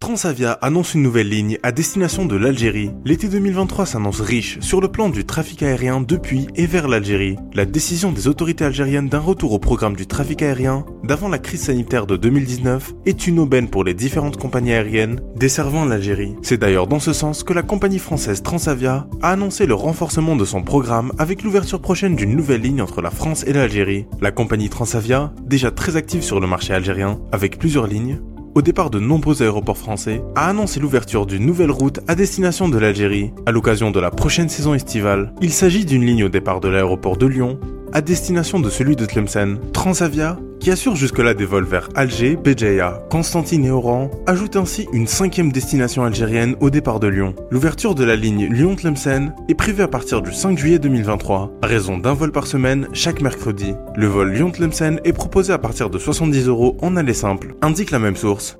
Transavia annonce une nouvelle ligne à destination de l'Algérie. L'été 2023 s'annonce riche sur le plan du trafic aérien depuis et vers l'Algérie. La décision des autorités algériennes d'un retour au programme du trafic aérien d'avant la crise sanitaire de 2019 est une aubaine pour les différentes compagnies aériennes desservant l'Algérie. C'est d'ailleurs dans ce sens que la compagnie française Transavia a annoncé le renforcement de son programme avec l'ouverture prochaine d'une nouvelle ligne entre la France et l'Algérie. La compagnie Transavia, déjà très active sur le marché algérien avec plusieurs lignes, au départ de nombreux aéroports français, a annoncé l'ouverture d'une nouvelle route à destination de l'Algérie à l'occasion de la prochaine saison estivale. Il s'agit d'une ligne au départ de l'aéroport de Lyon à destination de celui de Tlemcen. Transavia qui assure jusque-là des vols vers Alger, Béjaïa, Constantine et Oran, ajoute ainsi une cinquième destination algérienne au départ de Lyon. L'ouverture de la ligne Lyon-Tlemcen est prévue à partir du 5 juillet 2023, à raison d'un vol par semaine chaque mercredi. Le vol Lyon-Tlemcen est proposé à partir de 70 euros en aller simple, indique la même source.